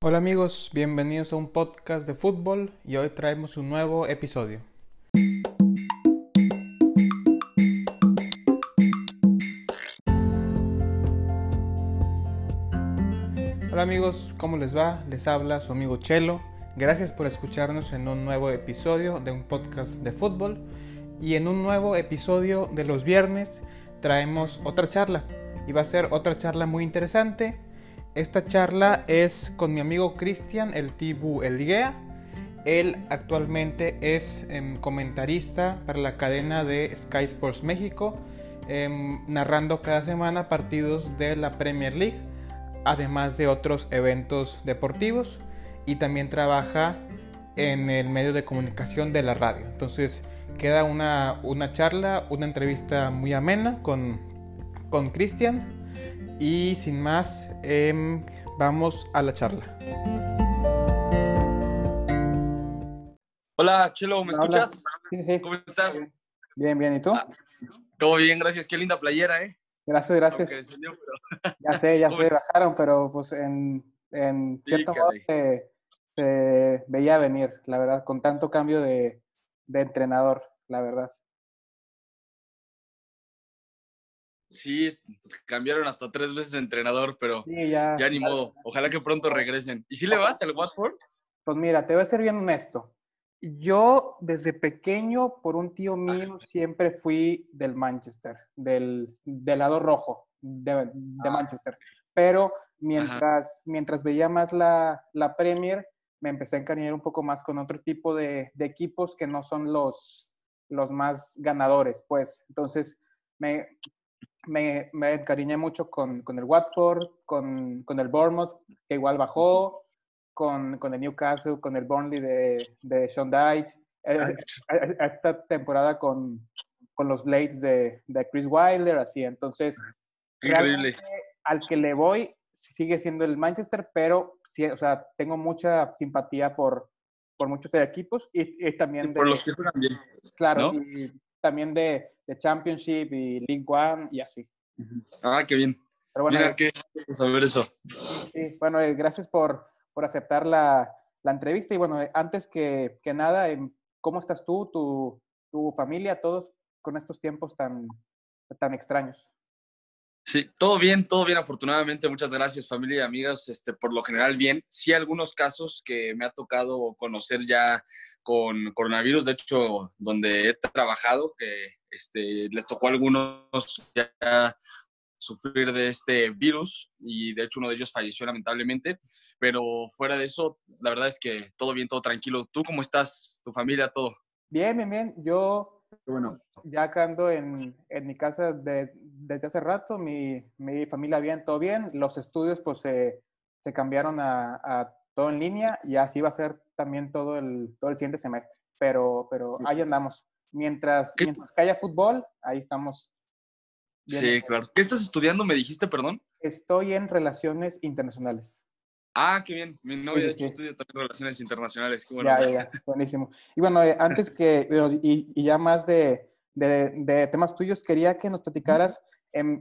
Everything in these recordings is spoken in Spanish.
Hola amigos, bienvenidos a un podcast de fútbol y hoy traemos un nuevo episodio. Hola amigos, ¿cómo les va? Les habla su amigo Chelo. Gracias por escucharnos en un nuevo episodio de un podcast de fútbol y en un nuevo episodio de los viernes traemos otra charla y va a ser otra charla muy interesante esta charla es con mi amigo Cristian, el Tibu Elguea. Él actualmente es em, comentarista para la cadena de Sky Sports México, em, narrando cada semana partidos de la Premier League, además de otros eventos deportivos, y también trabaja en el medio de comunicación de la radio. Entonces queda una, una charla, una entrevista muy amena con Cristian y sin más, em, vamos a la charla. Hola, Chelo, ¿me escuchas? Sí, sí. ¿Cómo estás? Bien, bien, ¿y tú? Ah, todo bien, gracias. Qué linda playera, ¿eh? Gracias, gracias. Ya sé, ya sé, bajaron, pero pues en, en cierto modo se, veía venir, la verdad, con tanto cambio de, de entrenador, la verdad. Sí, cambiaron hasta tres veces de entrenador, pero ya, ni modo. Ojalá que pronto regresen. ¿Y si le vas al Watford? Pues mira, te voy a ser bien honesto. Yo desde pequeño, por un tío mío, siempre fui del Manchester, del, lado rojo de, ah. Manchester. Pero mientras, mientras veía más la, la, Premier, me empecé a encariñar un poco más con otro tipo de, de equipos que no son los, los más ganadores, pues. Entonces, me, me, me encariñé mucho con, con el Watford, con, con, el Bournemouth, que igual bajó, con, con el Newcastle, con el Burnley de, de Sean Dyche. Eh, eh, esta temporada con, con los Blades de, de, Chris Wilder, así. Entonces, Increíble. al que le voy sigue siendo el Manchester, pero sí, o sea, tengo mucha simpatía por, por muchos equipos y, también por los que juegan bien. Claro, y también de, de Championship y League One y así. Ah, qué bien. Pero bueno, Mira, qué saber eso. Sí, bueno, eh, gracias por, por aceptar la, la, entrevista. Y bueno, eh, antes que, que nada, ¿cómo estás tú, tu, tu, familia, todos con estos tiempos tan, tan extraños? Sí, todo bien, todo bien, afortunadamente. Muchas gracias, familia y amigos. Este, por lo general, bien. Sí, algunos casos que me ha tocado conocer ya con coronavirus, de hecho, donde he trabajado, que este, les tocó a algunos ya sufrir de este virus y de hecho uno de ellos falleció lamentablemente, pero fuera de eso, la verdad es que todo bien, todo tranquilo. ¿Tú cómo estás? ¿Tu familia, todo? Bien, bien, bien. Yo bueno. ya acá ando en, en mi casa de, desde hace rato, mi, mi, familia bien, todo bien. Los estudios pues se, se cambiaron a, a todo en línea y así va a ser también todo el, todo el siguiente semestre. Pero, pero ahí andamos. Mientras, mientras que haya fútbol, ahí estamos. Sí, claro. ¿Qué estás estudiando, me dijiste, perdón? Estoy en Relaciones Internacionales. Ah, qué bien. Mi novia, de hecho, estudia también Relaciones Internacionales. Qué bueno. Ya, ya. Buenísimo. Y bueno, eh, antes que, y, y, ya más de, de, de, temas tuyos, quería que nos platicaras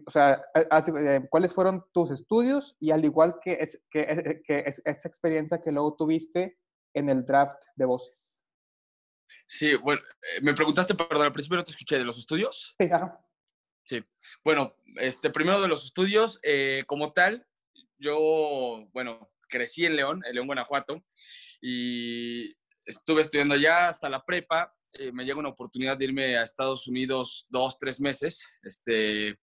o sea, eh, ¿cuáles fueron tus estudios y al igual que, es, que, eh, que es, esa experiencia que luego tuviste en el draft de voces? Sí, bueno, eh, me preguntaste, perdón, al principio no te escuché, ¿de los estudios? Sí, ajá. Sí, bueno, este, primero de los estudios, como tal, yo, bueno, crecí en León, en León, Guanajuato, y estuve estudiando ya hasta la prepa, eh, me llega una oportunidad de irme a Estados Unidos dos, tres meses, este,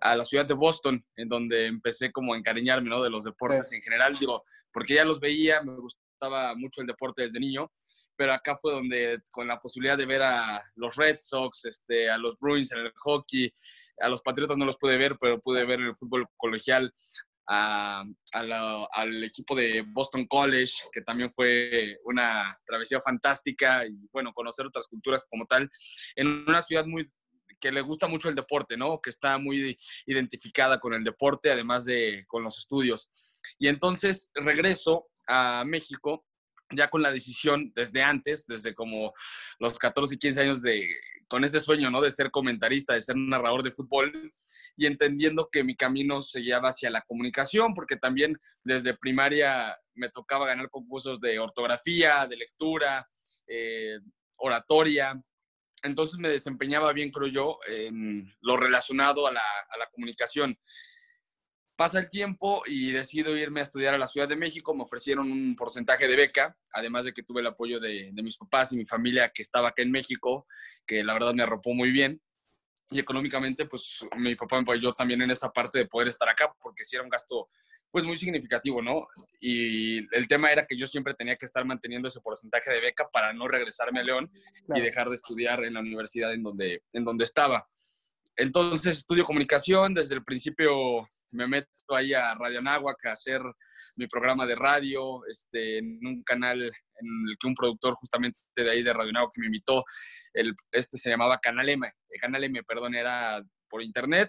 a la ciudad de Boston, en donde empecé como a encariñarme, ¿no? De los deportes en general, digo, porque ya los veía, me gustaba mucho el deporte desde niño, pero acá fue donde, con la posibilidad de ver a los Red Sox, este, a los Bruins en el hockey, a los Patriotas no los pude ver, pero pude ver el fútbol colegial, al equipo de Boston College, que también fue una travesía fantástica y bueno, conocer otras culturas como tal, en una ciudad muy que le gusta mucho el deporte, ¿no? Que está muy identificada con el deporte, además de con los estudios. Y entonces regreso a México ya con la decisión desde antes, desde como los 14 y 15 años de con ese sueño, ¿no? De ser comentarista, de ser narrador de fútbol y entendiendo que mi camino se lleva hacia la comunicación, porque también desde primaria me tocaba ganar concursos de ortografía, de lectura, eh, oratoria. Entonces me desempeñaba bien, creo yo, en lo relacionado a la, a la comunicación. Pasa el tiempo y decido irme a estudiar a la Ciudad de México. Me ofrecieron un porcentaje de beca, además de que tuve el apoyo de, de mis papás y mi familia que estaba acá en México, que la verdad me arropó muy bien y económicamente, pues mi papá me apoyó también en esa parte de poder estar acá, porque sí era un gasto pues muy significativo, ¿no? Y el tema era que yo siempre tenía que estar manteniendo ese porcentaje de beca para no regresarme a León y dejar de estudiar en la universidad en donde, en donde estaba. Entonces estudio comunicación, desde el principio me meto ahí a Radio Anáhuac a hacer mi programa de radio, este, en un canal en el que un productor justamente de ahí de Radio Anáhuac me invitó, el, este se llamaba Canal M, el Canal M, perdón, era por internet,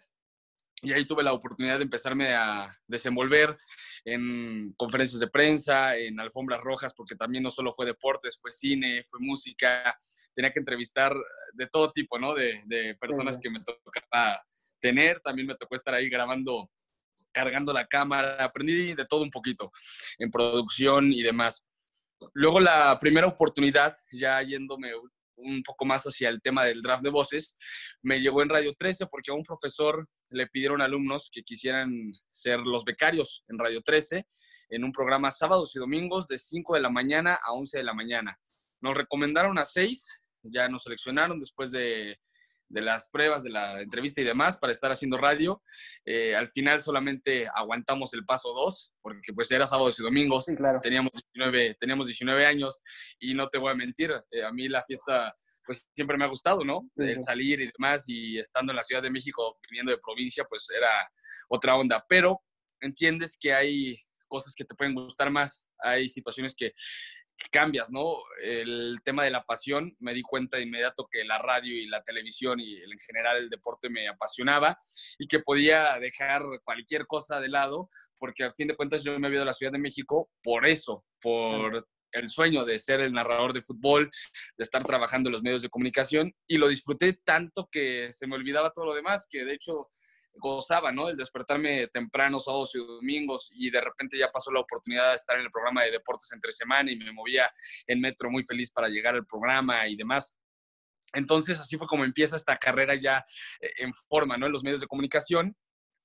y ahí tuve la oportunidad de empezarme a desenvolver en conferencias de prensa, en alfombras rojas, porque también no solo fue deportes, fue cine, fue música, tenía que entrevistar de todo tipo, ¿no? De, de personas que me tocaba tener, también me tocó estar ahí grabando, cargando la cámara, aprendí de todo un poquito en producción y demás. Luego la primera oportunidad, ya yéndome un poco más hacia el tema del draft de voces, me llegó en Radio 13 porque a un profesor le pidieron alumnos que quisieran ser los becarios en Radio 13 en un programa sábados y domingos de 5 de la mañana a 11 de la mañana. Nos recomendaron a 6, ya nos seleccionaron después de, de las pruebas, de la entrevista y demás para estar haciendo radio. Eh, al final solamente aguantamos el paso 2, porque pues era sábados y domingos, teníamos, 19, teníamos 19 años y no te voy a mentir, eh, a mí la fiesta pues siempre me ha gustado, ¿no? El salir y demás y estando en la Ciudad de México, viniendo de provincia, pues era otra onda, pero entiendes que hay cosas que te pueden gustar más, hay situaciones que cambias, ¿no? El tema de la pasión, me di cuenta de inmediato que la radio y la televisión y en general el deporte me apasionaba y que podía dejar cualquier cosa de lado, porque al fin de cuentas yo me había ido a la Ciudad de México por eso, por el sueño de ser el narrador de fútbol, de estar trabajando en los medios de comunicación y lo disfruté tanto que se me olvidaba todo lo demás, que de hecho gozaba, ¿no? El despertarme temprano, sábados y domingos, y de repente ya pasó la oportunidad de estar en el programa de deportes entre semana y me movía en metro muy feliz para llegar al programa y demás. Entonces, así fue como empieza esta carrera ya eh, en forma, ¿no? En los medios de comunicación.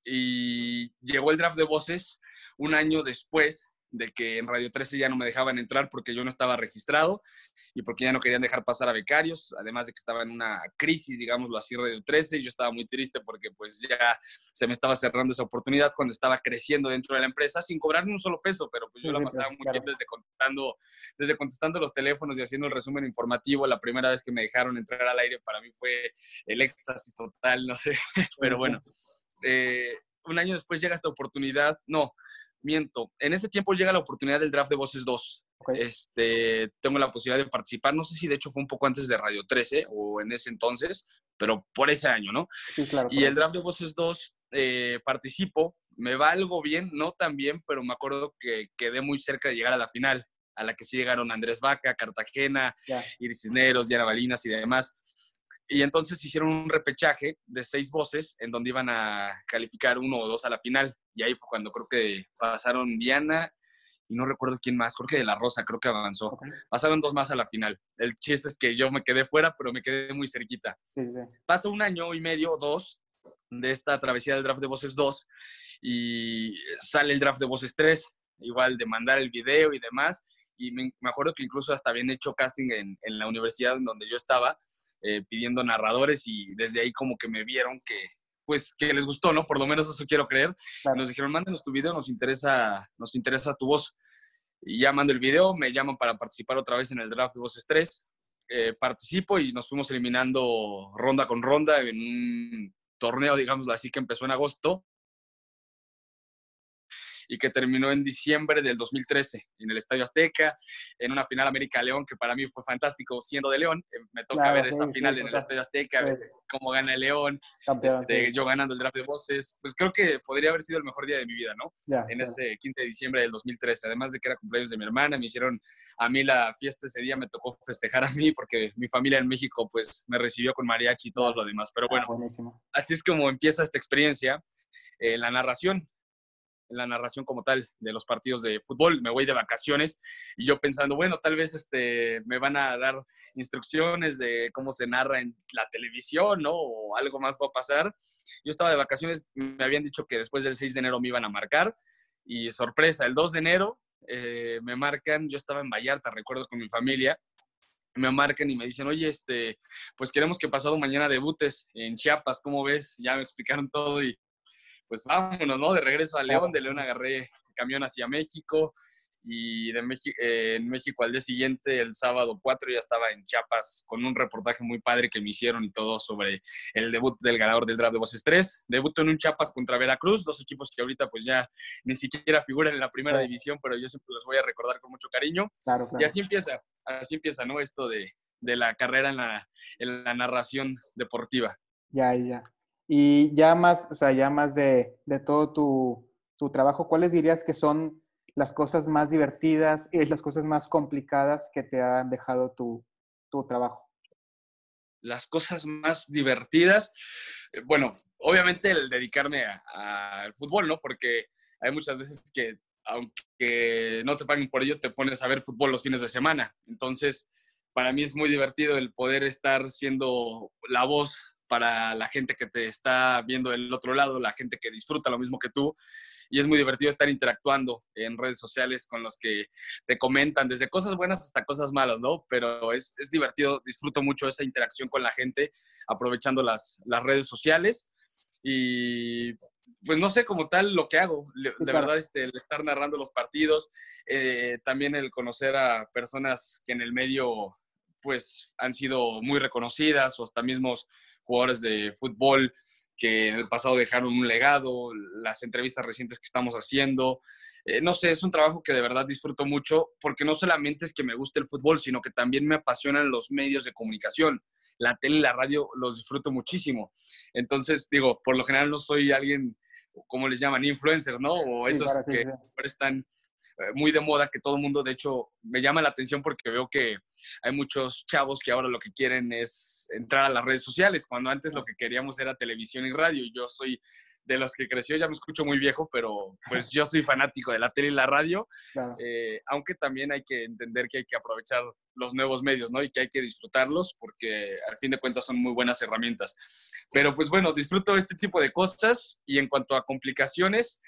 Y llegó el draft de voces un año después de que en Radio 13 ya no me dejaban entrar porque yo no estaba registrado y porque ya no querían dejar pasar a becarios, además de que estaba en una crisis, digámoslo así, Radio 13, y yo estaba muy triste porque pues ya se me estaba cerrando esa oportunidad cuando estaba creciendo dentro de la empresa sin cobrar ni un solo peso, pero pues yo la pasaba muy bien desde contestando, desde contestando los teléfonos y haciendo el resumen informativo. La primera vez que me dejaron entrar al aire para mí fue el éxtasis total, no sé, pero bueno. Eh, un año después llega esta oportunidad, no, miento, en ese tiempo llega la oportunidad del draft de Voces 2. Este, tengo la posibilidad de participar, no sé si de hecho fue un poco antes de Radio 13 o en ese entonces, pero por ese año, ¿no? Sí, claro, y el draft de Voces 2 eh, participo, me va algo bien, no tan bien, pero me acuerdo que quedé muy cerca de llegar a la final, a la que sí llegaron Andrés Vaca, Cartagena, Iris Cisneros, Diana Balinas y demás. Y entonces hicieron un repechaje de seis voces en donde iban a calificar uno o dos a la final. Y ahí fue cuando creo que pasaron Diana y no recuerdo quién más, creo que de La Rosa, creo que avanzó. Pasaron dos más a la final. El chiste es que yo me quedé fuera, pero me quedé muy cerquita. Sí, Pasó un año y medio, dos, de esta travesía del draft de voces 2 y sale el draft de voces 3, igual de mandar el video y demás y me, acuerdo que incluso hasta habían hecho casting en, en la universidad en donde yo estaba, eh, pidiendo narradores y desde ahí como que me vieron que, pues, que les gustó, ¿no? Por lo menos eso quiero creer. Nos dijeron, mándenos tu video, nos interesa, nos interesa tu voz. Y ya mando el video, me llaman para participar otra vez en el draft de Voces 3. Eh, participo y nos fuimos eliminando ronda con ronda en un torneo, digámoslo así, que empezó en agosto y que terminó en diciembre del 2013 en el Estadio Azteca, en una final América-León que para mí fue fantástico siendo de León. Eh, me toca ver esa final en el Estadio Azteca, ver cómo gana el León, este, yo ganando el draft de voces. Pues creo que podría haber sido el mejor día de mi vida, ¿no? en ese 15 de diciembre del 2013. Además de que era cumpleaños de mi hermana, me hicieron a mí la fiesta ese día, me tocó festejar a mí porque mi familia en México pues me recibió con mariachi y todo lo demás. Pero ah, bueno, así es como empieza esta experiencia. en la narración en la narración como tal de los partidos de fútbol. Me voy de vacaciones y yo pensando, bueno, tal vez este, me van a dar instrucciones de cómo se narra en la televisión, ¿no? O algo más va a pasar. Yo estaba de vacaciones, me habían dicho que después del 6 de enero me iban a marcar y sorpresa, el 2 de enero eh, me marcan, yo estaba en Vallarta, recuerdo con mi familia, me marcan y me dicen, oye, este, pues queremos que pasado mañana debutes en Chiapas, ¿cómo ves? Ya me explicaron todo y pues vámonos, ¿no? De regreso a León, de León agarré camión hacia México, y de México, eh, en México al día siguiente, el sábado 4, ya estaba en Chiapas con un reportaje muy padre que me hicieron y todo sobre el debut del ganador del draft de Voces 3. Debutó en un Chiapas contra Veracruz, dos equipos que ahorita pues ya ni siquiera figuran en la primera división, pero yo siempre los voy a recordar con mucho cariño. Y así empieza, así empieza, ¿no? Esto de, de la carrera en la, en la narración deportiva. Ya, ya. Y ya más, o sea, ya más de, de todo tu, tu trabajo, ¿cuáles dirías que son las cosas más divertidas y las cosas más complicadas que te han dejado tu, tu trabajo? Las cosas más divertidas, eh, bueno, obviamente el dedicarme al fútbol, ¿no? Porque hay muchas veces que, aunque no te paguen por ello, te pones a ver fútbol los fines de semana. Entonces, para mí es muy divertido el poder estar siendo la voz para la gente que te está viendo del otro lado, la gente que disfruta lo mismo que tú y es muy divertido estar interactuando en redes sociales con los que te comentan, desde cosas buenas hasta cosas malas, ¿no? Pero es, es divertido, disfruto mucho esa interacción con la gente, aprovechando las, las redes sociales y pues no sé como tal lo que hago. De verdad, este, el estar narrando los partidos, eh, también el conocer a personas que en el medio pues han sido muy reconocidas o hasta mismos jugadores de fútbol que en el pasado dejaron un legado, las entrevistas recientes que estamos haciendo. Eh, no sé, es un trabajo que de verdad disfruto mucho porque no solamente es que me guste el fútbol, sino que también me apasionan los medios de comunicación. La tele y la radio los disfruto muchísimo. Entonces, digo, por lo general no soy alguien como les llaman, influencers, ¿no? O esos que están eh, muy de moda, que todo el mundo, de hecho, me llama la atención porque veo que hay muchos chavos que ahora lo que quieren es entrar a las redes sociales, cuando antes lo que queríamos era televisión y radio. Y yo soy de los que creció, ya me escucho muy viejo, pero pues yo soy fanático de la tele y la radio, eh, aunque también hay que entender que hay que aprovechar los nuevos medios, ¿no? Y que hay que disfrutarlos porque al fin de cuentas son muy buenas herramientas. Pero pues bueno, disfruto este tipo de cosas y en cuanto a complicaciones,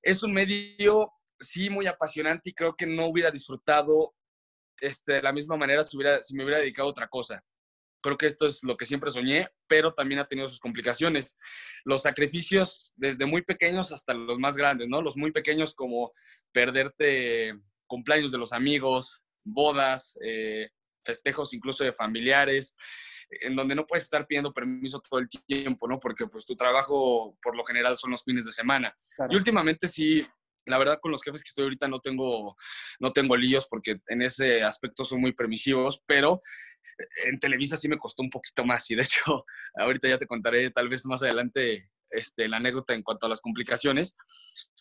es un medio sí muy apasionante y creo que no hubiera disfrutado este, de la misma manera si, hubiera, si me hubiera dedicado a otra cosa. Creo que esto es lo que siempre soñé, pero también ha tenido sus complicaciones. Los sacrificios desde muy pequeños hasta los más grandes, ¿no? Los muy pequeños como perderte cumpleaños de los amigos, bodas, eh, festejos incluso de familiares, en donde no puedes estar pidiendo permiso todo el tiempo, ¿no? Porque pues tu trabajo por lo general son los fines de semana. Y últimamente sí, la verdad con los jefes que estoy ahorita no tengo, no tengo líos porque en ese aspecto son muy permisivos, pero en Televisa sí me costó un poquito más y de hecho ahorita ya te contaré tal vez más adelante este, la anécdota en cuanto a las complicaciones,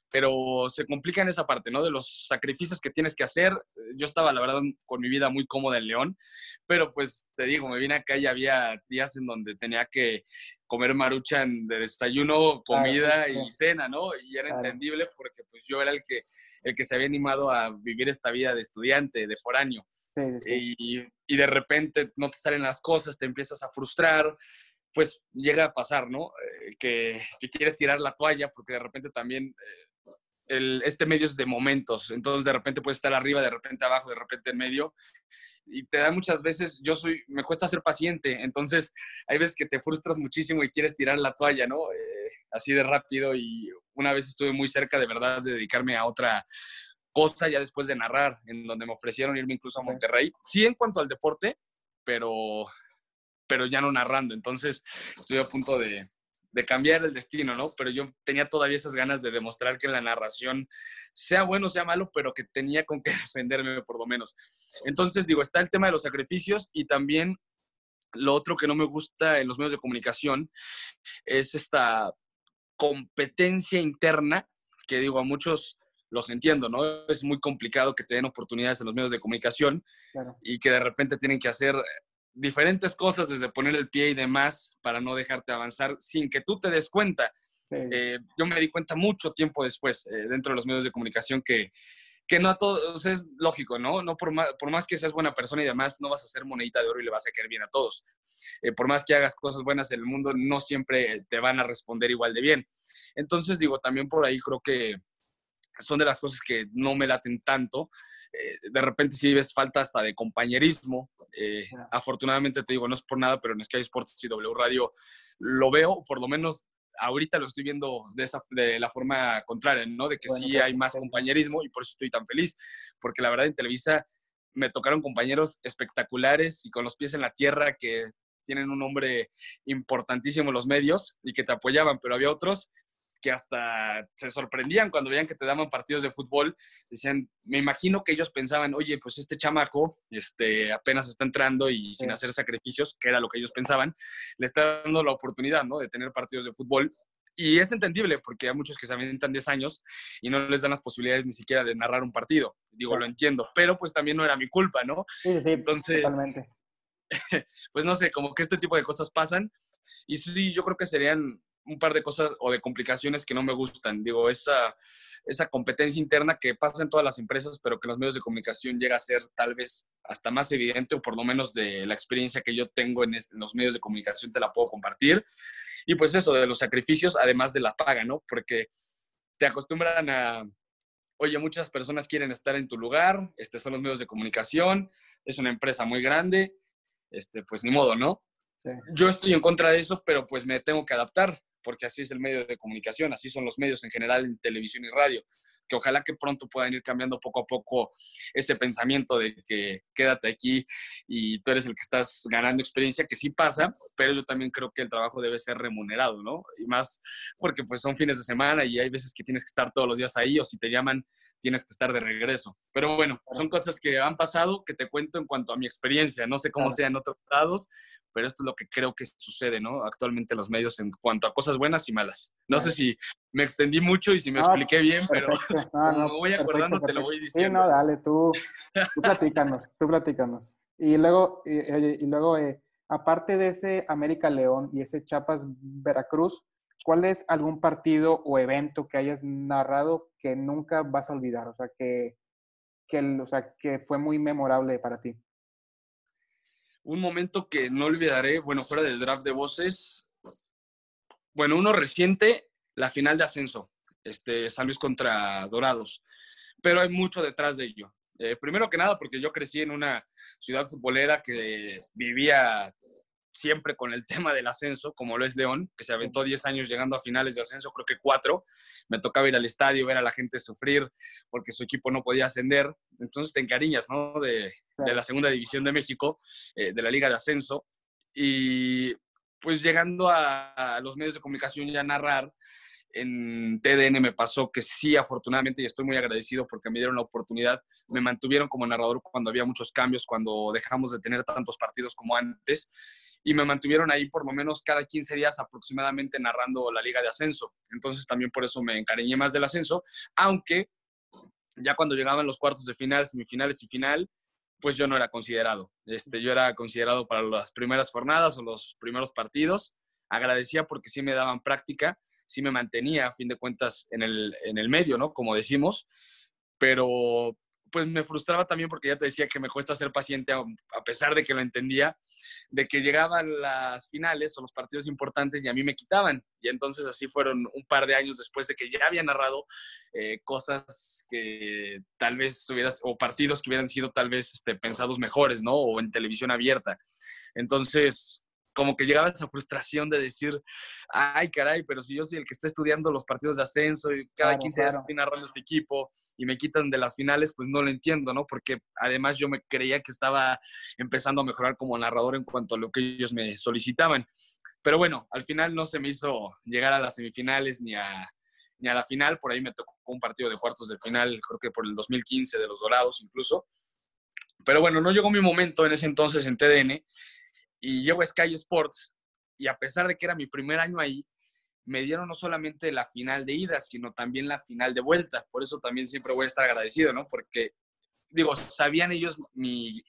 pero se complica en esa parte, ¿no? De los sacrificios que tienes que hacer. Yo estaba, la verdad, con mi vida muy cómoda en León, pero pues te digo, me vine acá y había días en donde tenía que comer maruchan de desayuno, comida y cena, ¿no? Y era entendible porque pues yo era el que, el que se había animado a vivir esta vida de estudiante, de foráneo. Y, y, de repente no te salen las cosas, te empiezas a frustrar, pues llega a pasar, ¿no? Eh, que, que, quieres tirar la toalla porque de repente también... Eh, el, este medio es de momentos, entonces de repente puedes estar arriba, de repente abajo, de repente en medio, y te da muchas veces, yo soy, me cuesta ser paciente, entonces hay veces que te frustras muchísimo y quieres tirar la toalla, ¿no? Eh, así de rápido y una vez estuve muy cerca de verdad de dedicarme a otra cosa ya después de narrar, en donde me ofrecieron irme incluso a Monterrey. Sí en cuanto al deporte, pero, pero ya no narrando, entonces estoy a punto de, de cambiar el destino, ¿no? Pero yo tenía todavía esas ganas de demostrar que la narración, sea bueno o sea malo, pero que tenía con qué defenderme por lo menos. Entonces, digo, está el tema de los sacrificios y también lo otro que no me gusta en los medios de comunicación es esta competencia interna que digo, a muchos los entiendo, ¿no? Es muy complicado que te den oportunidades en los medios de comunicación y que de repente tienen que hacer diferentes cosas, desde poner el pie y demás, para no dejarte avanzar sin que tú te des cuenta. Eh, yo me di cuenta mucho tiempo después, eh, dentro de los medios de comunicación, que, que no a todos es lógico, ¿no? no por, más, por más que seas buena persona y demás, no vas a ser monedita de oro y le vas a caer bien a todos. Eh, por más que hagas cosas buenas en el mundo, no siempre te van a responder igual de bien. Entonces, digo, también por ahí creo que son de las cosas que no me laten tanto. Eh, de repente sí ves falta hasta de compañerismo. Eh, afortunadamente te digo, no es por nada, pero en Sky Sports y W Radio lo veo, por lo menos ahorita lo estoy viendo de, esa, de la forma contraria, ¿no? De que sí hay más compañerismo y por eso estoy tan feliz, porque la verdad en Televisa me tocaron compañeros espectaculares y con los pies en la tierra que tienen un nombre importantísimo en los medios y que te apoyaban, pero había otros que hasta se sorprendían cuando veían que te daban partidos de fútbol. Decían, me imagino que ellos pensaban, oye, pues este chamaco este, apenas está entrando y sin hacer sacrificios, que era lo que ellos pensaban, le está dando la oportunidad ¿no? de tener partidos de fútbol. Y es entendible porque hay muchos que se avientan 10 años y no les dan las posibilidades ni siquiera de narrar un partido. Digo, lo entiendo, pero pues también no era mi culpa, ¿no? Sí, sí, Entonces, totalmente. pues no sé, como que este tipo de cosas pasan. Y sí, yo creo que serían un par de cosas o de complicaciones que no me gustan. Digo, esa, esa competencia interna que pasa en todas las empresas, pero que en los medios de comunicación llega a ser tal vez hasta más evidente, o por lo menos de la experiencia que yo tengo en, los medios de comunicación te la puedo compartir. Y pues eso, de los sacrificios, además de la paga, ¿no? Porque te acostumbran a, oye, muchas personas quieren estar en tu lugar, este son los medios de comunicación, es una empresa muy grande, este, pues ni modo, ¿no? Yo estoy en contra de eso, pero pues me tengo que adaptar porque así es el medio de comunicación, así son los medios en general en televisión y radio, que ojalá que pronto puedan ir cambiando poco a poco ese pensamiento de que quédate aquí y tú eres el que estás ganando experiencia, que sí pasa, pero yo también creo que el trabajo debe ser remunerado, ¿no? Y más porque pues son fines de semana y hay veces que tienes que estar todos los días ahí o si te llaman tienes que estar de regreso. Pero bueno, son cosas que han pasado que te cuento en cuanto a mi experiencia, no sé cómo sea en otros lados, pero esto es lo que creo que sucede, ¿no? Actualmente en los medios en cuanto a cosas buenas y malas. No sé si me extendí mucho y si me expliqué bien, pero como me voy acordando te lo voy diciendo. Sí, no, dale, tú, tú platícanos, tú platícanos. Y luego, y, luego eh, aparte de ese América León y ese Chiapas Veracruz, ¿cuál es algún partido o evento que hayas narrado que nunca vas a olvidar? O sea, que, que, o sea, que fue muy memorable para ti un momento que no olvidaré, bueno, fuera del draft de voces, bueno, uno reciente, la final de ascenso, este, San Luis contra Dorados, pero hay mucho detrás de ello. Eh, primero que nada, porque yo crecí en una ciudad futbolera que vivía siempre con el tema del ascenso, como lo es León, que se aventó 10 años llegando a finales de ascenso, creo que cuatro. Me tocaba ir al estadio, ver a la gente sufrir porque su equipo no podía ascender. Entonces te encariñas, ¿no? De, la segunda división de México, eh, de la Liga de Ascenso. Y pues llegando a, los medios de comunicación ya a narrar, en TDN me pasó que sí, afortunadamente, y estoy muy agradecido porque me dieron la oportunidad, me mantuvieron como narrador cuando había muchos cambios, cuando dejamos de tener tantos partidos como antes y me mantuvieron ahí por lo menos cada 15 días aproximadamente narrando la liga de ascenso. Entonces también por eso me encariñé más del ascenso, aunque ya cuando llegaban los cuartos de final, semifinales y final, pues yo no era considerado. Este, yo era considerado para las primeras jornadas o los primeros partidos. Agradecía porque sí me daban práctica, sí me mantenía a fin de cuentas en el, en el medio, ¿no? Como decimos, pero pues me frustraba también porque ya te decía que me cuesta ser paciente a pesar de que lo entendía, de que llegaban las finales o los partidos importantes y a mí me quitaban. Y entonces así fueron un par de años después de que ya había narrado eh, cosas que tal vez tuvieras, o partidos que hubieran sido tal vez este, pensados mejores, ¿no? O en televisión abierta. Entonces, como que llegaba esa frustración de decir, ay, caray, pero si yo soy el que está estudiando los partidos de ascenso y cada 15 días estoy narrando este equipo y me quitan de las finales, pues no lo entiendo, ¿no? Porque además yo me creía que estaba empezando a mejorar como narrador en cuanto a lo que ellos me solicitaban. Pero bueno, al final no se me hizo llegar a las semifinales ni a, ni a la final. Por ahí me tocó un partido de cuartos de final, creo que por el 2015 de los Dorados incluso. Pero bueno, no llegó mi momento en ese entonces en TDN y llego a Sky Sports y a pesar de que era mi primer año ahí, me dieron no solamente la final de ida, sino también la final de vuelta. Por eso también siempre voy a estar agradecido, ¿no? Porque digo, sabían ellos mi,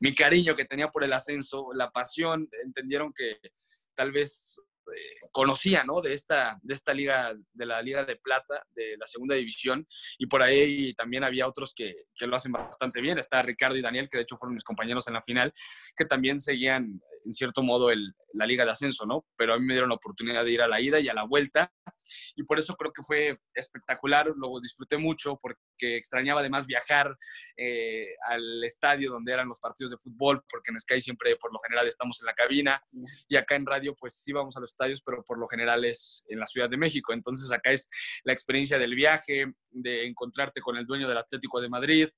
mi cariño que tenía por el ascenso, la pasión, entendieron que tal vez eh, conocía, ¿no? De esta, de esta liga, de la Liga de Plata, de la segunda división, y por ahí también había otros que, que, lo hacen bastante bien. Está Ricardo y Daniel, que de hecho fueron mis compañeros en la final, que también seguían en cierto modo el, la liga de ascenso, ¿no? Pero a mí me dieron la oportunidad de ir a la ida y a la vuelta y por eso creo que fue espectacular, luego disfruté mucho porque extrañaba además viajar eh, al estadio donde eran los partidos de fútbol, porque en Sky siempre por lo general estamos en la cabina y acá en radio pues sí vamos a los estadios, pero por lo general es en la Ciudad de México, entonces acá es la experiencia del viaje, de encontrarte con el dueño del Atlético de Madrid,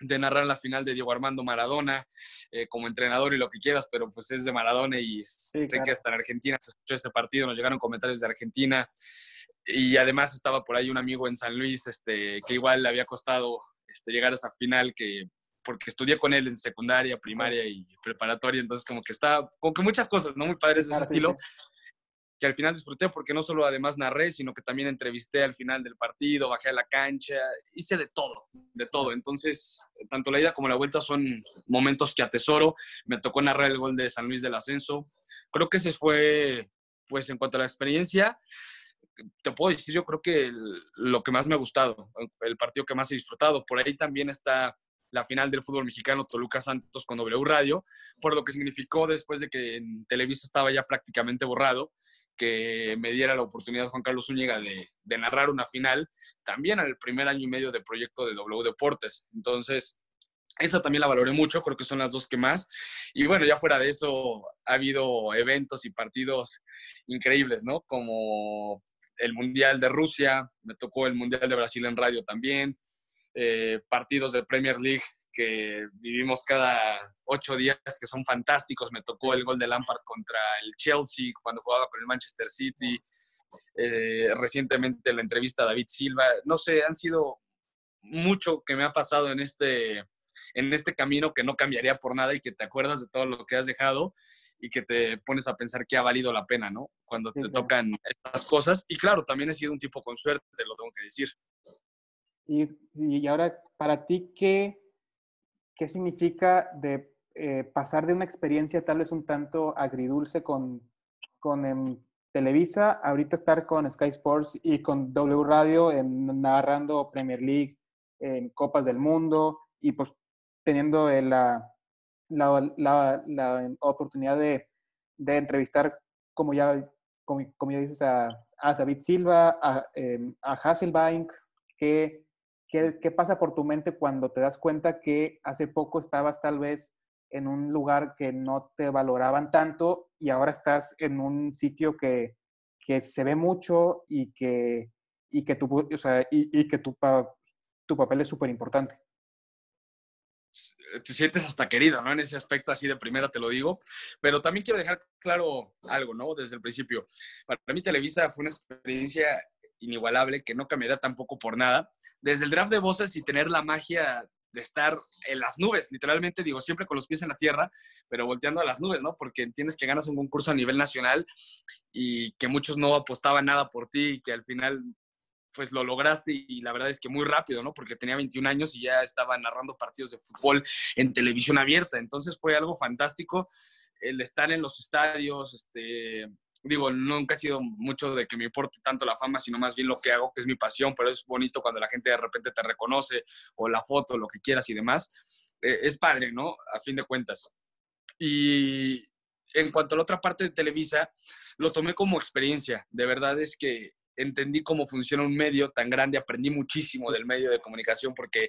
de narrar la final de Diego Armando Maradona eh, como entrenador y lo que quieras, pero pues es de Maradona y sé que hasta en Argentina se escuchó ese partido, nos llegaron comentarios de Argentina y además estaba por ahí un amigo en San Luis este, que igual le había costado este, llegar a esa final que porque estudié con él en secundaria, primaria y preparatoria, entonces como que está, como que muchas cosas, ¿no? Muy padres de ese estilo que al final disfruté porque no solo además narré, sino que también entrevisté al final del partido, bajé a la cancha, hice de todo, de todo. Entonces, tanto la ida como la vuelta son momentos que atesoro. Me tocó narrar el gol de San Luis del Ascenso. Creo que ese fue, pues en cuanto a la experiencia, te puedo decir, yo creo que lo que más me ha gustado, el partido que más he disfrutado. Por ahí también está la final del fútbol mexicano Toluca Santos con W Radio, por lo que significó después de que en Televisa estaba ya prácticamente borrado, que me diera la oportunidad Juan Carlos Zúñiga de, narrar una final, también el primer año y medio de proyecto de W Deportes. Entonces, esa también la valoré mucho, creo que son las dos que más. Y bueno, ya fuera de eso, ha habido eventos y partidos increíbles, ¿no? Como el Mundial de Rusia, me tocó el Mundial de Brasil en radio también, eh, partidos de Premier League que vivimos cada ocho días que son fantásticos. Me tocó el gol de Lampard contra el Chelsea cuando jugaba con el Manchester City. Eh, recientemente la entrevista a David Silva. No sé, han sido mucho que me ha pasado en este, en este camino que no cambiaría por nada y que te acuerdas de todo lo que has dejado y que te pones a pensar que ha valido la pena, ¿no? Cuando te tocan estas cosas. Y claro, también he sido un tipo con suerte, te lo tengo que decir. Y, y ahora, para ti, ¿qué, qué significa de eh, pasar de una experiencia tal vez un tanto agridulce con, con em, Televisa, ahorita estar con Sky Sports y con W Radio narrando Premier League, en Copas del Mundo y pues teniendo la, la, la, oportunidad de, de, entrevistar, como ya, como, ya dices, a, a David Silva, a, em, a Hasselbank, que ¿Qué, pasa por tu mente cuando te das cuenta que hace poco estabas tal vez en un lugar que no te valoraban tanto y ahora estás en un sitio que, que se ve mucho y que, y que, tu, o sea, y, que tu, tu papel es súper importante? te sientes hasta querido, ¿no? En ese aspecto, así de primera te lo digo. Pero también quiero dejar claro algo, ¿no? Desde el principio. Para mí Televisa fue una experiencia inigualable que no cambiará tampoco por nada desde el draft de voces y tener la magia de estar en las nubes, literalmente digo, siempre con los pies en la tierra, pero volteando a las nubes, ¿no? Porque entiendes que ganas un concurso a nivel nacional y que muchos no apostaban nada por ti y que al final pues lo lograste y la verdad es que muy rápido, ¿no? Porque tenía 21 años y ya estaba narrando partidos de fútbol en televisión abierta, entonces fue algo fantástico el estar en los estadios, este, digo, nunca ha sido mucho de que me importe tanto la fama, sino más bien lo que hago, que es mi pasión, pero es bonito cuando la gente de repente te reconoce o la foto, lo que quieras y demás. Eh, es padre, ¿no? A fin de cuentas. Y en cuanto a la otra parte de Televisa, lo tomé como experiencia. De verdad es que entendí cómo funciona un medio tan grande, aprendí muchísimo del medio de comunicación porque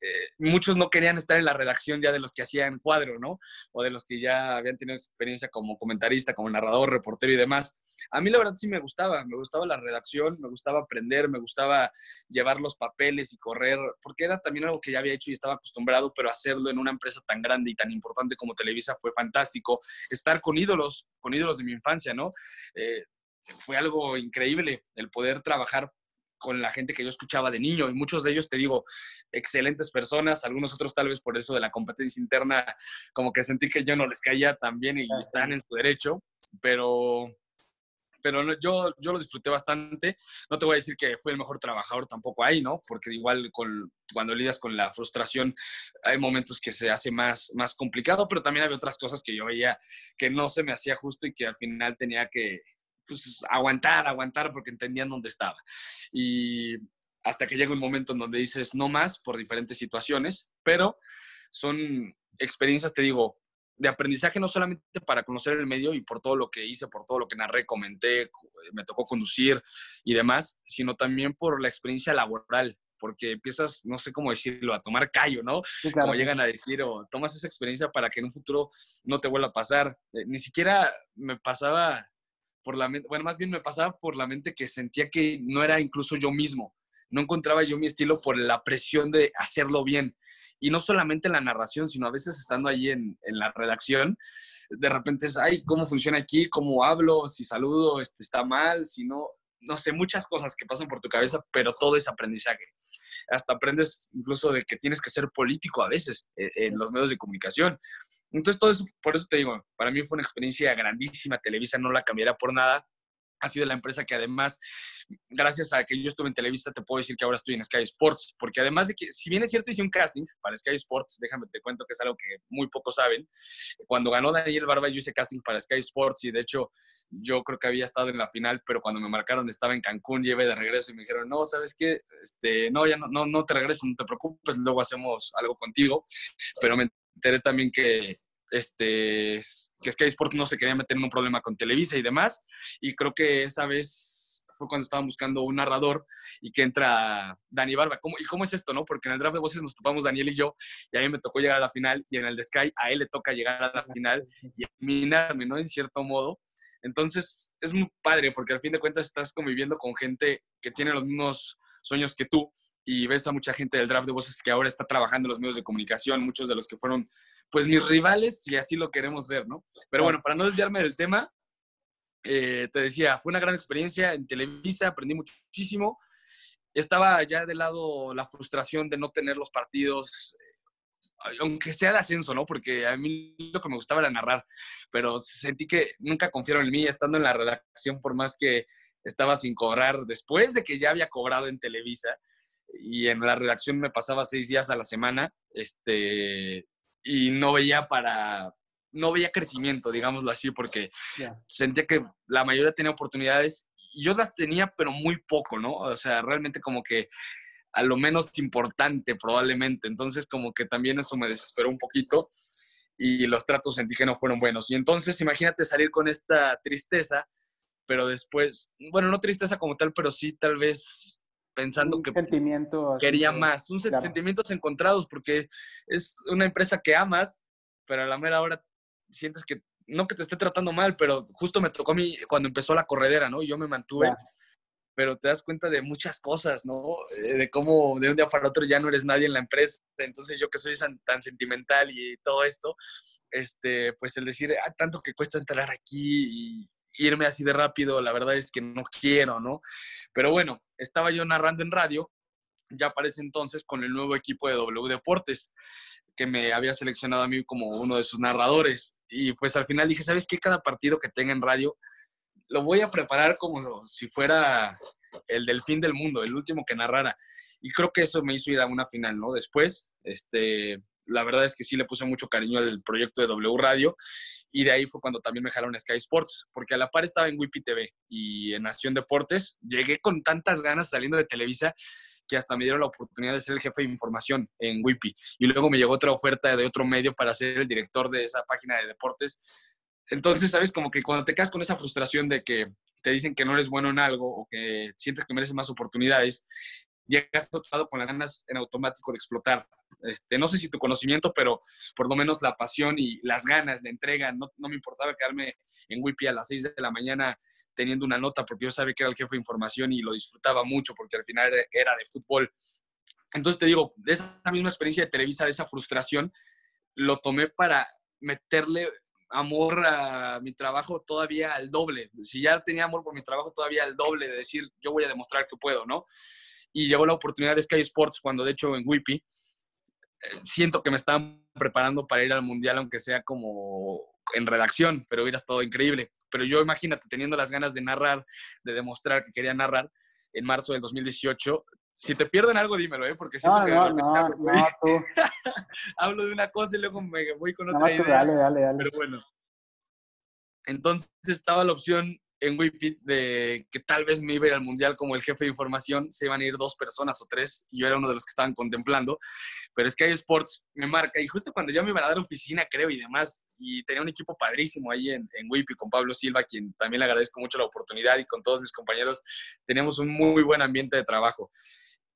eh, muchos no querían estar en la redacción ya de los que hacían cuadro, ¿no? O de los que ya habían tenido experiencia como comentarista, como narrador, reportero y demás. A mí la verdad sí me gustaba, me gustaba la redacción, me gustaba aprender, me gustaba llevar los papeles y correr, porque era también algo que ya había hecho y estaba acostumbrado, pero hacerlo en una empresa tan grande y tan importante como Televisa fue fantástico. Estar con ídolos, con ídolos de mi infancia, ¿no? Eh, fue algo increíble el poder trabajar con la gente que yo escuchaba de niño y muchos de ellos, te digo, excelentes personas, algunos otros tal vez por eso de la competencia interna, como que sentí que yo no les caía tan bien y están en su derecho, pero, pero yo, yo lo disfruté bastante. No te voy a decir que fui el mejor trabajador tampoco ahí, ¿no? Porque igual con, cuando lidias con la frustración hay momentos que se hace más, más complicado, pero también había otras cosas que yo veía que no se me hacía justo y que al final tenía que pues, aguantar, aguantar porque entendían dónde estaba. Y hasta que llega un momento en donde dices no más por diferentes situaciones, pero son experiencias, te digo, de aprendizaje no solamente para conocer el medio y por todo lo que hice, por todo lo que narré, comenté, me tocó conducir y demás, sino también por la experiencia laboral, porque empiezas, no sé cómo decirlo, a tomar callo, ¿no? Como llegan a decir, o tomas esa experiencia para que en un futuro no te vuelva a pasar. Eh, ni siquiera me pasaba por la mente, bueno, más bien me pasaba por la mente que sentía que no era incluso yo mismo, no encontraba yo mi estilo por la presión de hacerlo bien y no solamente en la narración, sino a veces estando ahí en, en, la redacción, de repente es, ay, ¿cómo funciona aquí? ¿Cómo hablo? Si saludo, este, está mal, si no, no sé, muchas cosas que pasan por tu cabeza, pero todo es aprendizaje. Hasta aprendes incluso de que tienes que ser político a veces eh, en los medios de comunicación. Entonces, todo eso, por eso te digo, para mí fue una experiencia grandísima. Televisa no la cambiaría por nada ha sido la empresa que además, gracias a que yo estuve en Televisa, te puedo decir que ahora estoy en Sky Sports, porque además de que, si bien es cierto, hice un casting para Sky Sports, déjame te cuento que es algo que muy pocos saben, cuando ganó Daniel Barba yo hice casting para Sky Sports y de hecho yo creo que había estado en la final, pero cuando me marcaron estaba en Cancún, llevé de regreso y me dijeron, no, ¿sabes qué? Este, no, ya no, no, no te regreses, no te preocupes, luego hacemos algo contigo, pero me enteré también que este, que Sky Sports no se quería meter en un problema con Televisa y demás. Y creo que esa vez fue cuando estaban buscando un narrador y que entra Dani Barba. ¿Cómo, ¿Y cómo es esto, no? Porque en el draft de voces nos topamos Daniel y yo, y a mí me tocó llegar a la final, y en el de Sky a él le toca llegar a la final y eliminarme, ¿no? En cierto modo. Entonces, es muy padre, porque al fin de cuentas estás conviviendo con gente que tiene los mismos sueños que tú y ves a mucha gente del draft de voces que ahora está trabajando en los medios de comunicación, muchos de los que fueron pues mis rivales, y así lo queremos ver, ¿no? Pero bueno, para no desviarme del tema, eh, te decía, fue una gran experiencia en Televisa, aprendí muchísimo. Estaba ya de lado la frustración de no tener los partidos, eh, aunque sea de ascenso, ¿no? Porque a mí lo que me gustaba era narrar, pero sentí que nunca confiaron en mí estando en la redacción, por más que estaba sin cobrar después de que ya había cobrado en Televisa y en la redacción me pasaba seis días a la semana, este, y no veía para, no veía crecimiento, digámoslo así, porque sentía que la mayoría tenía oportunidades y yo las tenía, pero muy poco, ¿no? O sea, realmente como que a lo menos importante probablemente. Entonces como que también eso me desesperó un poquito y los tratos sentí que no fueron buenos. Y entonces imagínate salir con esta tristeza, pero después, bueno, no tristeza como tal, pero sí tal vez pensando que sentimiento quería más, un sentimientos encontrados porque es una empresa que amas, pero a la mera hora sientes que no que te esté tratando mal, pero justo me tocó a mí cuando empezó la corredera, ¿no? Y yo me mantuve, pero te das cuenta de muchas cosas, ¿no? Eh, de cómo de un día para otro ya no eres nadie en la empresa. Entonces yo que soy tan, sentimental y todo esto, este, pues el decir, ah, tanto que cuesta entrar aquí y, irme así de rápido, la verdad es que no quiero, ¿no? Pero bueno, estaba yo narrando en radio, ya para ese entonces, con el nuevo equipo de W Deportes, que me había seleccionado a mí como uno de sus narradores. Y pues al final dije, ¿sabes qué? Cada partido que tenga en radio, lo voy a preparar como si fuera el del fin del mundo, el último que narrara. Y creo que eso me hizo ir a una final, ¿no? Después, este, la verdad es que sí le puse mucho cariño al proyecto de W Radio y de ahí fue cuando también me jalaron Sky Sports, porque a la par estaba en Wipi TV y en Nación Deportes. Llegué con tantas ganas saliendo de Televisa que hasta me dieron la oportunidad de ser el jefe de información en Wipi. Y luego me llegó otra oferta de otro medio para ser el director de esa página de deportes. Entonces, ¿sabes? Como que cuando te quedas con esa frustración de que te dicen que no eres bueno en algo o que sientes que mereces más oportunidades, llegas tratado con las ganas en automático de explotar. Este, no sé si tu conocimiento, pero por lo menos la pasión y las ganas, la entrega. No, no me importaba quedarme en Wipi a las 6 de la mañana teniendo una nota, porque yo sabía que era el jefe de información y lo disfrutaba mucho, porque al final era de fútbol. Entonces te digo, de esa misma experiencia de Televisa, de esa frustración, lo tomé para meterle amor a mi trabajo todavía al doble. Si ya tenía amor por mi trabajo, todavía al doble de decir, yo voy a demostrar que puedo, ¿no? y llegó la oportunidad de Sky Sports cuando de hecho en Wipi siento que me estaban preparando para ir al mundial aunque sea como en redacción, pero hubiera estado increíble. Pero yo imagínate, teniendo las ganas de narrar, de demostrar que quería narrar en marzo del 2018, si te pierden algo, dímelo, ¿eh? Porque no, no, no, no, tú. Hablo de una cosa y luego me voy con otra idea. Dale, dale, dale. Pero bueno. Entonces estaba la opción en Wipit de que tal vez me iba a ir al mundial como el jefe de información, se iban a ir dos personas o tres, y yo era uno de los que estaban contemplando, pero es que Sports me marca, y justo cuando ya me iban a dar oficina, creo, y demás, y tenía un equipo padrísimo ahí en, en con Pablo Silva, quien también le agradezco mucho la oportunidad, y con todos mis compañeros, teníamos un muy buen ambiente de trabajo.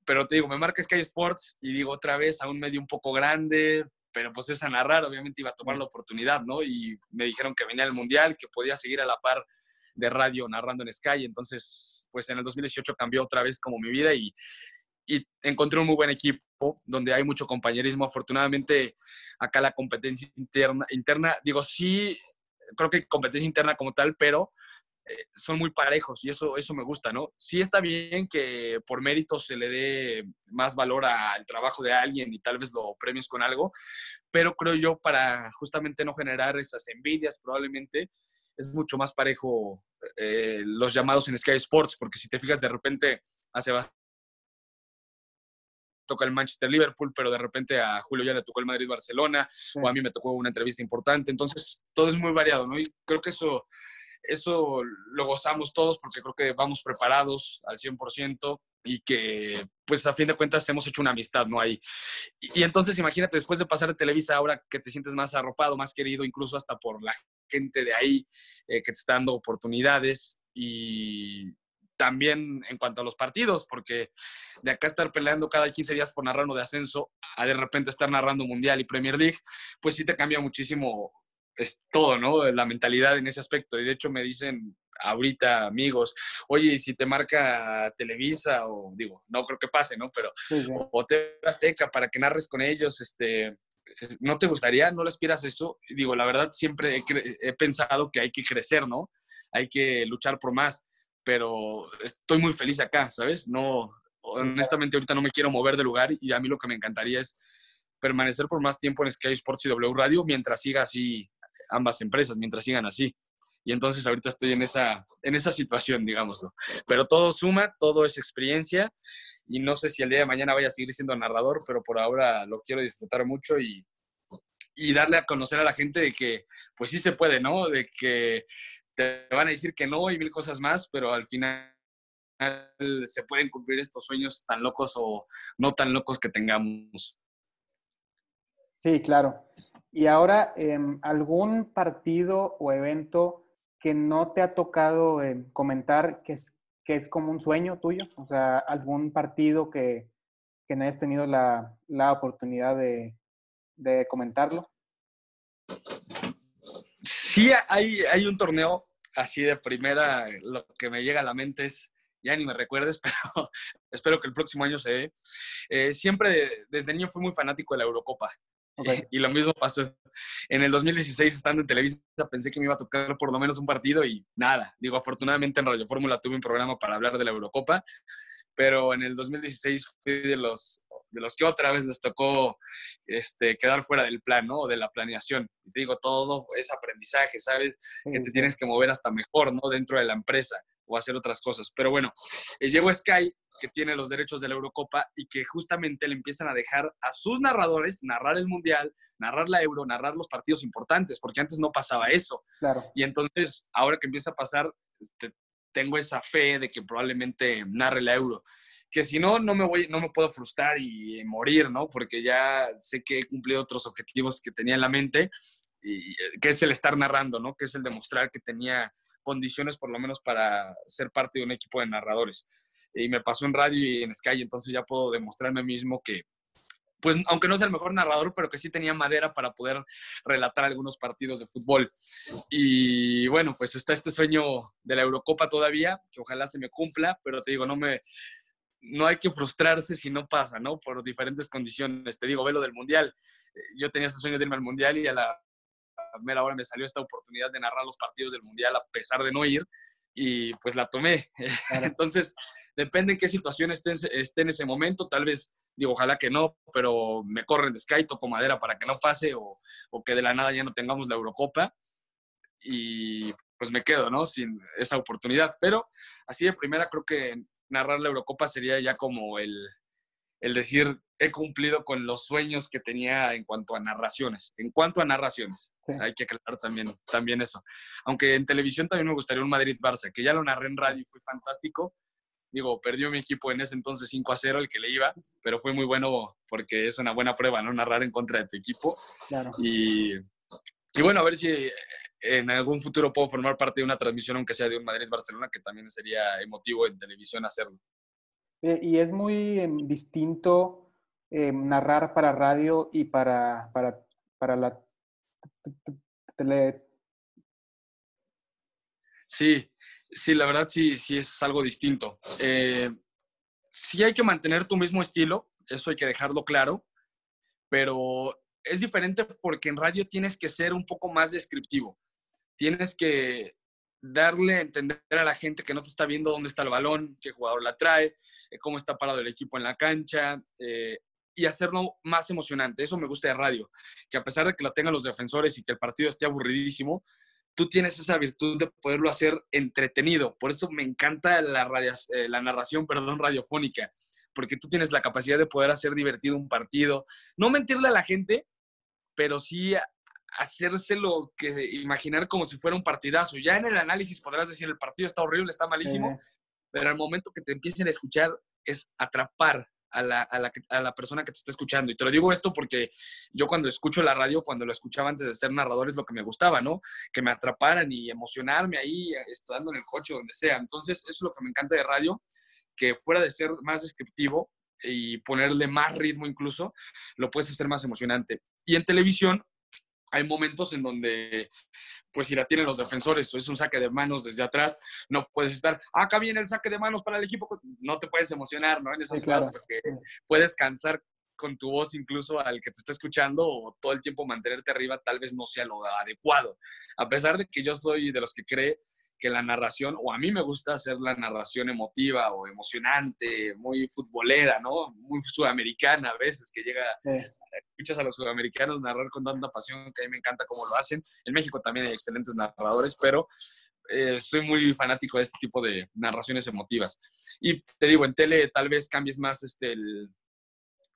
Pero te digo, me marca Sky Sports y digo otra vez a un medio un poco grande, pero pues es a narrar, obviamente iba a tomar la oportunidad, ¿no? Y me dijeron que venía el Mundial, que podía seguir a la par de radio narrando en Sky. Entonces, pues en el 2018 cambió otra vez como mi vida y, y encontré un muy buen equipo donde hay mucho compañerismo. Afortunadamente, acá la competencia interna, interna digo, sí, creo que competencia interna como tal, pero eh, son muy parejos y eso, eso me gusta, ¿no? Sí está bien que por mérito se le dé más valor al trabajo de alguien y tal vez lo premies con algo, pero creo yo para justamente no generar esas envidias probablemente es mucho más parejo eh, los llamados en Sky Sports, porque si te fijas de repente hace toca el Manchester Liverpool, pero de repente a Julio ya le tocó el Madrid Barcelona, o a mí me tocó una entrevista importante, entonces todo es muy variado, ¿no? Y creo que eso, eso lo gozamos todos porque creo que vamos preparados al 100% y que pues a fin de cuentas hemos hecho una amistad, ¿no? Ahí. Y, y entonces imagínate, después de pasar a Televisa, ahora que te sientes más arropado, más querido, incluso hasta por la gente de ahí eh, que te está dando oportunidades y también en cuanto a los partidos, porque de acá estar peleando cada 15 días por narrar de ascenso a de repente estar narrando Mundial y Premier League, pues sí te cambia muchísimo es todo, ¿no? La mentalidad en ese aspecto. Y de hecho me dicen ahorita amigos, oye, si te marca Televisa o digo, no creo que pase, ¿no? Pero o te Azteca para que narres con ellos, este, ¿no te gustaría? ¿No le aspiras eso? Digo, la verdad siempre he, pensado que hay que crecer, ¿no? Hay que luchar por más, pero estoy muy feliz acá, ¿sabes? No, honestamente ahorita no me quiero mover de lugar y a mí lo que me encantaría es permanecer por más tiempo en Sky Sports y W Radio mientras siga así ambas empresas, mientras sigan así. Y entonces ahorita estoy en esa, en esa situación, digámoslo. Pero todo suma, todo es experiencia y no sé si el día de mañana vaya a seguir siendo narrador, pero por ahora lo quiero disfrutar mucho y, y darle a conocer a la gente de que pues sí se puede, ¿no? De que te van a decir que no y mil cosas más, pero al final se pueden cumplir estos sueños tan locos o no tan locos que tengamos. Sí, claro. Y ahora, em, ¿algún partido o evento que no te ha tocado em, comentar que es, que es como un sueño tuyo? O sea, algún partido que, que no hayas tenido la, la oportunidad de, de, comentarlo. Sí, hay, hay un torneo así de primera, lo que me llega a la mente es, ya ni me recuerdes, pero espero que el próximo año se dé. Eh, siempre desde niño fui muy fanático de la Eurocopa. Y lo mismo pasó. En el 2016, estando en Televisa, pensé que me iba a tocar por lo menos un partido y nada. Digo, afortunadamente en Radio Fórmula tuve un programa para hablar de la Eurocopa, pero en el 2016 fui de los, de los que otra vez les tocó este, quedar fuera del plan, ¿no? De la planeación. Y te digo, todo es aprendizaje, ¿sabes? Que te tienes que mover hasta mejor, ¿no? Dentro de la empresa o hacer otras cosas. Pero bueno, eh, llegó Sky, que tiene los derechos de la Eurocopa y que justamente le empiezan a dejar a sus narradores narrar el Mundial, narrar la Euro, narrar los partidos importantes, porque antes no pasaba eso. Claro. Y entonces, ahora que empieza a pasar, este, tengo esa fe de que probablemente narre la Euro. Que si no, no me, voy, no me puedo frustrar y morir, ¿no? Porque ya sé que he cumplido otros objetivos que tenía en la mente y, que es el estar narrando, ¿no? Que es el demostrar que tenía condiciones por lo menos para ser parte de un equipo de narradores. Y me pasó en radio y en Sky, entonces ya puedo demostrarme mismo que, pues aunque no sea el mejor narrador, pero que sí tenía madera para poder relatar algunos partidos de fútbol. Y bueno, pues está este sueño de la Eurocopa todavía, que ojalá se me cumpla, pero te digo, no me... No hay que frustrarse si no pasa, ¿no? Por diferentes condiciones. Te digo, ve lo del Mundial. Yo tenía ese sueño de irme al Mundial y a la mera hora me salió esta oportunidad de narrar los partidos del Mundial a pesar de no ir y pues la tomé. Entonces, depende en qué situación esté, esté, en ese momento, tal vez digo, ojalá que no, pero me corren de Sky, toco madera para que no pase o, o, que de la nada ya no tengamos la Eurocopa. y pues me quedo, ¿no? Sin esa oportunidad. Pero así de primera creo que narrar la Eurocopa sería ya como el, el decir, he cumplido con los sueños que tenía en cuanto a narraciones. En cuanto a narraciones, hay que aclarar también, también eso. Aunque en televisión también me gustaría un Madrid-Barça, que ya lo narré en radio y fue fantástico. Digo, perdió mi equipo en ese entonces 5 a 0, el que le iba, pero fue muy bueno porque es una buena prueba, ¿no? Narrar en contra de tu equipo. Claro. Y, y bueno, a ver si en algún futuro puedo formar parte de una transmisión, aunque sea de un Madrid-Barcelona, que también sería emotivo en televisión hacerlo. Eh, y es muy em, distinto em, narrar para radio y para, para, para la tele. Sí, sí, la verdad sí, sí es algo distinto. Eh, sí hay que mantener tu mismo estilo, eso hay que dejarlo claro, pero es diferente porque en radio tienes que ser un poco más descriptivo. Tienes que darle a entender a la gente que no te está viendo dónde está el balón, qué jugador la trae, eh, cómo está parado el equipo en la cancha eh, y hacerlo más emocionante. Eso me gusta de radio, que a pesar de que la tengan los defensores y que el partido esté aburridísimo, tú tienes esa virtud de poderlo hacer entretenido. Por eso me encanta la, eh, la narración perdón, radiofónica, porque tú tienes la capacidad de poder hacer divertido un partido. No mentirle a la gente, pero sí hacérselo que imaginar como si fuera un partidazo. Ya en el análisis podrás decir el partido está horrible, está malísimo, pero al momento que te empiecen a escuchar es atrapar a la, a, la, a la, persona que te está escuchando. Y te lo digo esto porque yo cuando escucho la radio, cuando lo escuchaba antes de ser narrador, es lo que me gustaba, ¿no? Que me atraparan y emocionarme ahí, estando en el coche, donde sea. Entonces, eso es lo que me encanta de radio, que fuera de ser más descriptivo y ponerle más ritmo incluso, lo puedes hacer más emocionante. Y en televisión, hay momentos en donde, pues si la tienen los defensores o es un saque de manos desde atrás, no puedes estar, ah, acá viene el saque de manos para el equipo, no te puedes emocionar, ¿no? En esas cosas, porque puedes cansar con tu voz incluso al que te está escuchando o todo el tiempo mantenerte arriba tal vez no sea lo adecuado. A pesar de que yo soy de los que cree que la narración, o a mí me gusta hacer la narración emotiva o emocionante, muy futbolera, ¿no? Muy sudamericana a veces, que llega, escuchas a los sudamericanos narrar con tanta pasión que a mí me encanta cómo lo hacen. En México también hay excelentes narradores, pero eh, soy muy fanático de este tipo de narraciones emotivas. Y te digo, en tele tal vez cambies más este, el,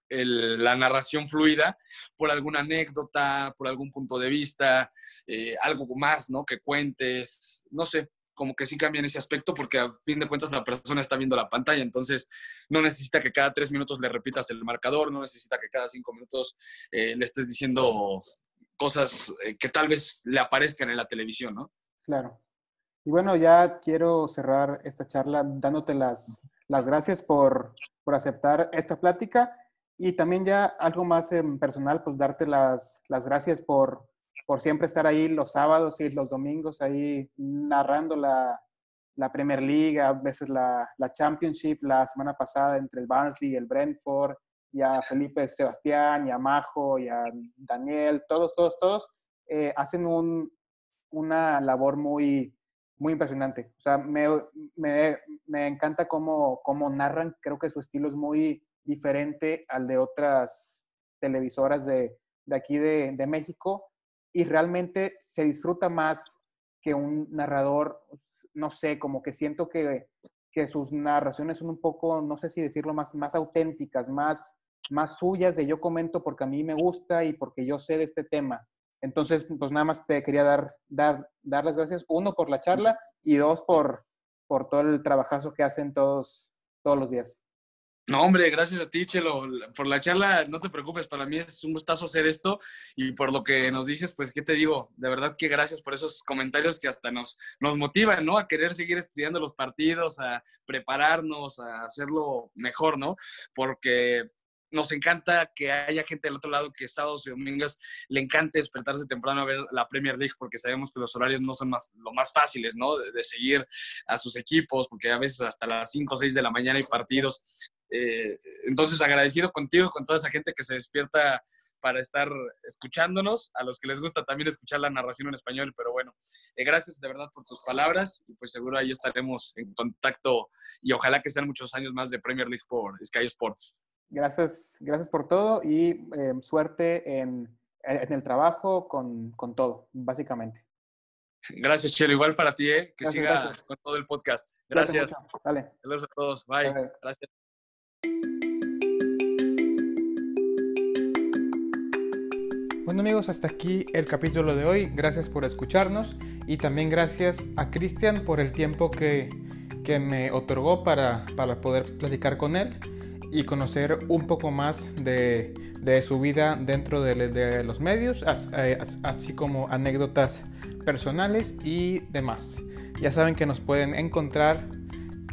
la narración fluida por alguna anécdota, por algún punto de vista, eh, algo más, ¿no? Que cuentes, no sé, como que sí cambia en ese aspecto porque a fin de cuentas la persona está viendo la pantalla, entonces no necesita que cada tres minutos le repitas el marcador, no necesita que cada cinco minutos eh, le estés diciendo cosas eh, que tal vez le aparezcan en la televisión, ¿no? Claro. Y bueno, ya quiero cerrar esta charla dándote las, las gracias por, por aceptar esta plática y también ya algo más personal, pues darte las, las gracias por, por siempre estar ahí los sábados y los domingos ahí narrando la, la Premier League, a veces la, la, Championship, la semana pasada entre el Barnsley y el Brentford, y a Felipe Sebastián, y a Majo, y a Daniel, todos, todos, todos, eh, hacen un, una labor muy, muy impresionante. O sea, me, me, me encanta cómo, cómo narran, creo que su estilo es muy diferente al de otras televisoras de, de aquí de, de, México y realmente se disfruta más que un narrador, no sé, como que siento que, que sus narraciones son un poco, no sé si decirlo, más, más auténticas, más, más suyas de yo comento porque a mí me gusta y porque yo sé de este tema. Entonces, pues nada más te quería dar, dar, dar las gracias, uno, por la charla y dos, por, por todo el trabajazo que hacen todos, todos los días. No, hombre, gracias a ti, Chelo, por la charla. No te preocupes, para mí es un gustazo hacer esto y por lo que nos dices, pues, ¿qué te digo? De verdad que gracias por esos comentarios que hasta nos, nos motivan, ¿no? A querer seguir estudiando los partidos, a prepararnos, a hacerlo mejor, ¿no? Porque nos encanta que haya gente del otro lado que sábados y domingos le encante despertarse temprano a ver la Premier League porque sabemos que los horarios no son más, lo más fáciles, ¿no? De, de seguir a sus equipos porque a veces hasta las 5 o 6 de la mañana hay partidos. Eh, entonces, agradecido contigo, con toda esa gente que se despierta para estar escuchándonos, a los que les gusta también escuchar la narración en español, pero bueno, eh, gracias de verdad por tus palabras y pues seguro ahí estaremos en contacto y ojalá que sean muchos años más de Premier League por Sky Sports. Gracias, gracias por todo y eh, suerte en, en, el trabajo con, con todo, básicamente. Gracias, Chelo. Igual para ti, ¿eh? que siga con todo el podcast. Gracias. Dale. Saludos a todos. Bye. Gracias. Bueno amigos, hasta aquí el capítulo de hoy. Gracias por escucharnos y también gracias a Cristian por el tiempo que, que me otorgó para, para, poder platicar con él y conocer un poco más de, de su vida dentro de, de los medios, eh, así como anécdotas personales y demás. Ya saben que nos pueden encontrar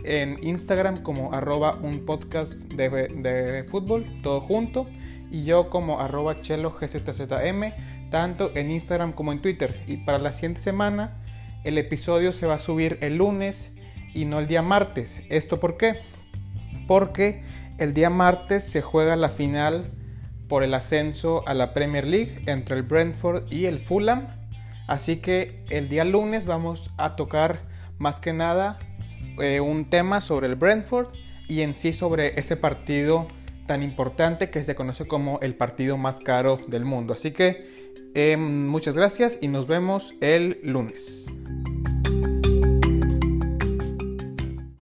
en Instagram como arroba un podcast de, fútbol, todo junto y yo como arroba chelo gzzm, tanto en Instagram como en Twitter. Y para la siguiente semana el episodio se va a subir el lunes y no el día martes. ¿Esto por qué? Porque el día martes se juega la final por el ascenso a la Premier League entre el Brentford y el Fulham. Así que el día lunes vamos a tocar más que nada eh, un tema sobre el Brentford y en sí sobre ese partido tan importante que se conoce como el partido más caro del mundo. Así que eh, muchas gracias y nos vemos el lunes.